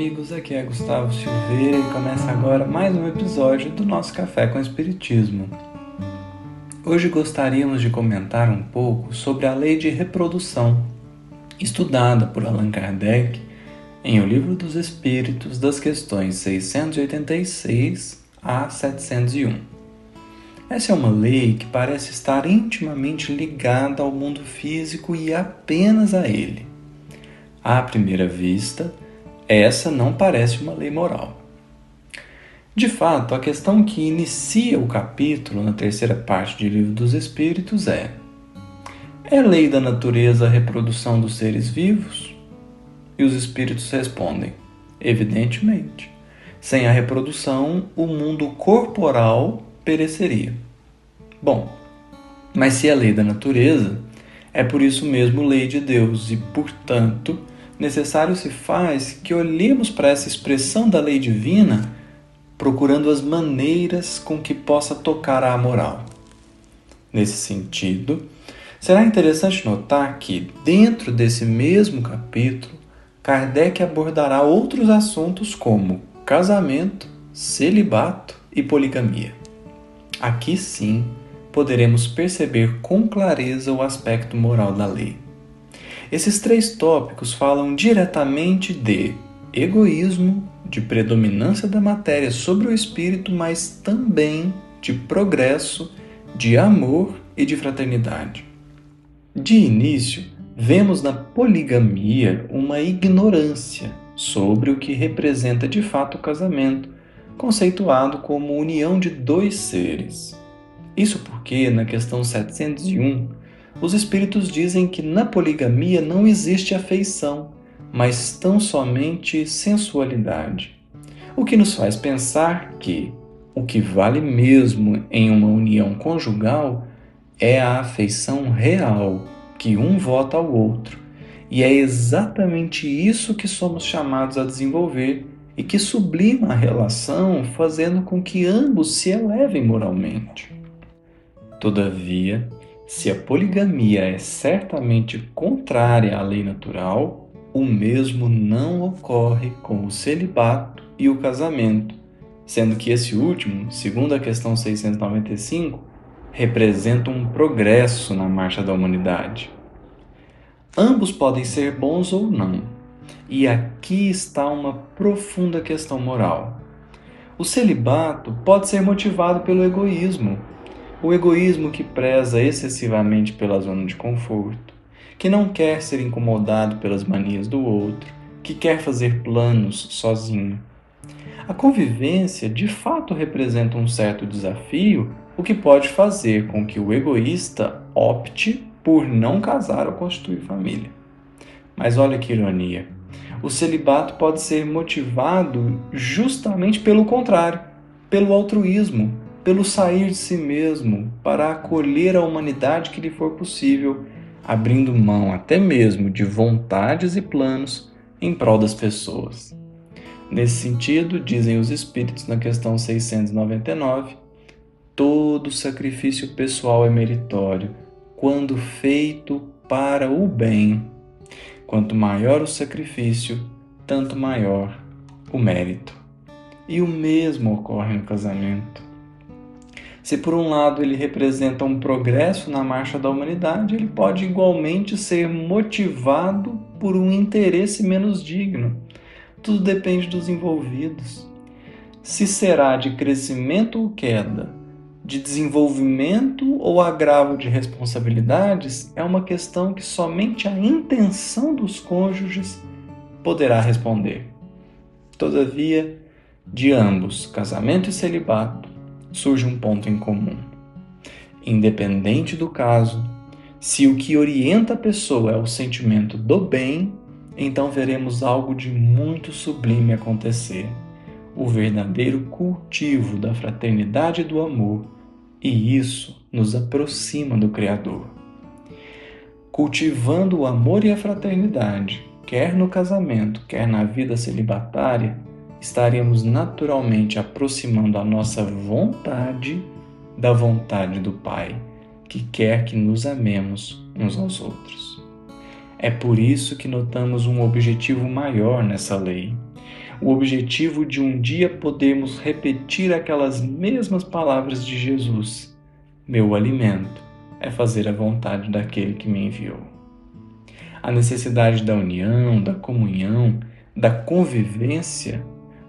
amigos, aqui é Gustavo Silveira e começa agora mais um episódio do nosso Café com Espiritismo. Hoje gostaríamos de comentar um pouco sobre a lei de reprodução, estudada por Allan Kardec em O Livro dos Espíritos, das questões 686 a 701. Essa é uma lei que parece estar intimamente ligada ao mundo físico e apenas a ele. À primeira vista, essa não parece uma lei moral. De fato, a questão que inicia o capítulo na terceira parte de Livro dos Espíritos é: é lei da natureza a reprodução dos seres vivos? E os espíritos respondem: evidentemente. Sem a reprodução, o mundo corporal pereceria. Bom, mas se é lei da natureza, é por isso mesmo lei de Deus e, portanto, necessário se faz que olhemos para essa expressão da lei divina procurando as maneiras com que possa tocar à moral. Nesse sentido, será interessante notar que, dentro desse mesmo capítulo, Kardec abordará outros assuntos como casamento, celibato e poligamia. Aqui sim poderemos perceber com clareza o aspecto moral da lei. Esses três tópicos falam diretamente de egoísmo, de predominância da matéria sobre o espírito, mas também de progresso, de amor e de fraternidade. De início, vemos na poligamia uma ignorância sobre o que representa de fato o casamento, conceituado como união de dois seres. Isso porque, na questão 701, os espíritos dizem que na poligamia não existe afeição, mas tão somente sensualidade. O que nos faz pensar que o que vale mesmo em uma união conjugal é a afeição real que um vota ao outro. E é exatamente isso que somos chamados a desenvolver e que sublima a relação, fazendo com que ambos se elevem moralmente. Todavia, se a poligamia é certamente contrária à lei natural, o mesmo não ocorre com o celibato e o casamento, sendo que esse último, segundo a questão 695, representa um progresso na marcha da humanidade. Ambos podem ser bons ou não, e aqui está uma profunda questão moral. O celibato pode ser motivado pelo egoísmo, o egoísmo que preza excessivamente pela zona de conforto, que não quer ser incomodado pelas manias do outro, que quer fazer planos sozinho. A convivência de fato representa um certo desafio, o que pode fazer com que o egoísta opte por não casar ou constituir família. Mas olha que ironia. O celibato pode ser motivado justamente pelo contrário, pelo altruísmo, pelo sair de si mesmo para acolher a humanidade que lhe for possível, abrindo mão até mesmo de vontades e planos em prol das pessoas. Nesse sentido, dizem os Espíritos na questão 699, todo sacrifício pessoal é meritório quando feito para o bem. Quanto maior o sacrifício, tanto maior o mérito. E o mesmo ocorre no casamento. Se por um lado ele representa um progresso na marcha da humanidade, ele pode igualmente ser motivado por um interesse menos digno. Tudo depende dos envolvidos. Se será de crescimento ou queda, de desenvolvimento ou agravo de responsabilidades, é uma questão que somente a intenção dos cônjuges poderá responder. Todavia, de ambos, casamento e celibato, surge um ponto em comum. Independente do caso, se o que orienta a pessoa é o sentimento do bem, então veremos algo de muito sublime acontecer o verdadeiro cultivo da fraternidade e do amor, e isso nos aproxima do Criador. Cultivando o amor e a fraternidade, quer no casamento, quer na vida celibatária, estaremos naturalmente aproximando a nossa vontade da vontade do Pai, que quer que nos amemos uns aos outros. É por isso que notamos um objetivo maior nessa lei, o objetivo de um dia podermos repetir aquelas mesmas palavras de Jesus: Meu alimento é fazer a vontade daquele que me enviou. A necessidade da união, da comunhão, da convivência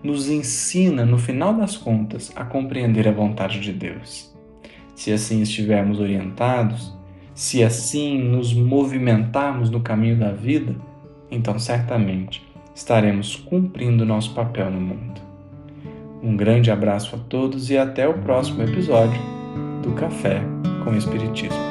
nos ensina, no final das contas, a compreender a vontade de Deus. Se assim estivermos orientados, se assim nos movimentarmos no caminho da vida, então certamente estaremos cumprindo nosso papel no mundo. Um grande abraço a todos e até o próximo episódio do Café com Espiritismo.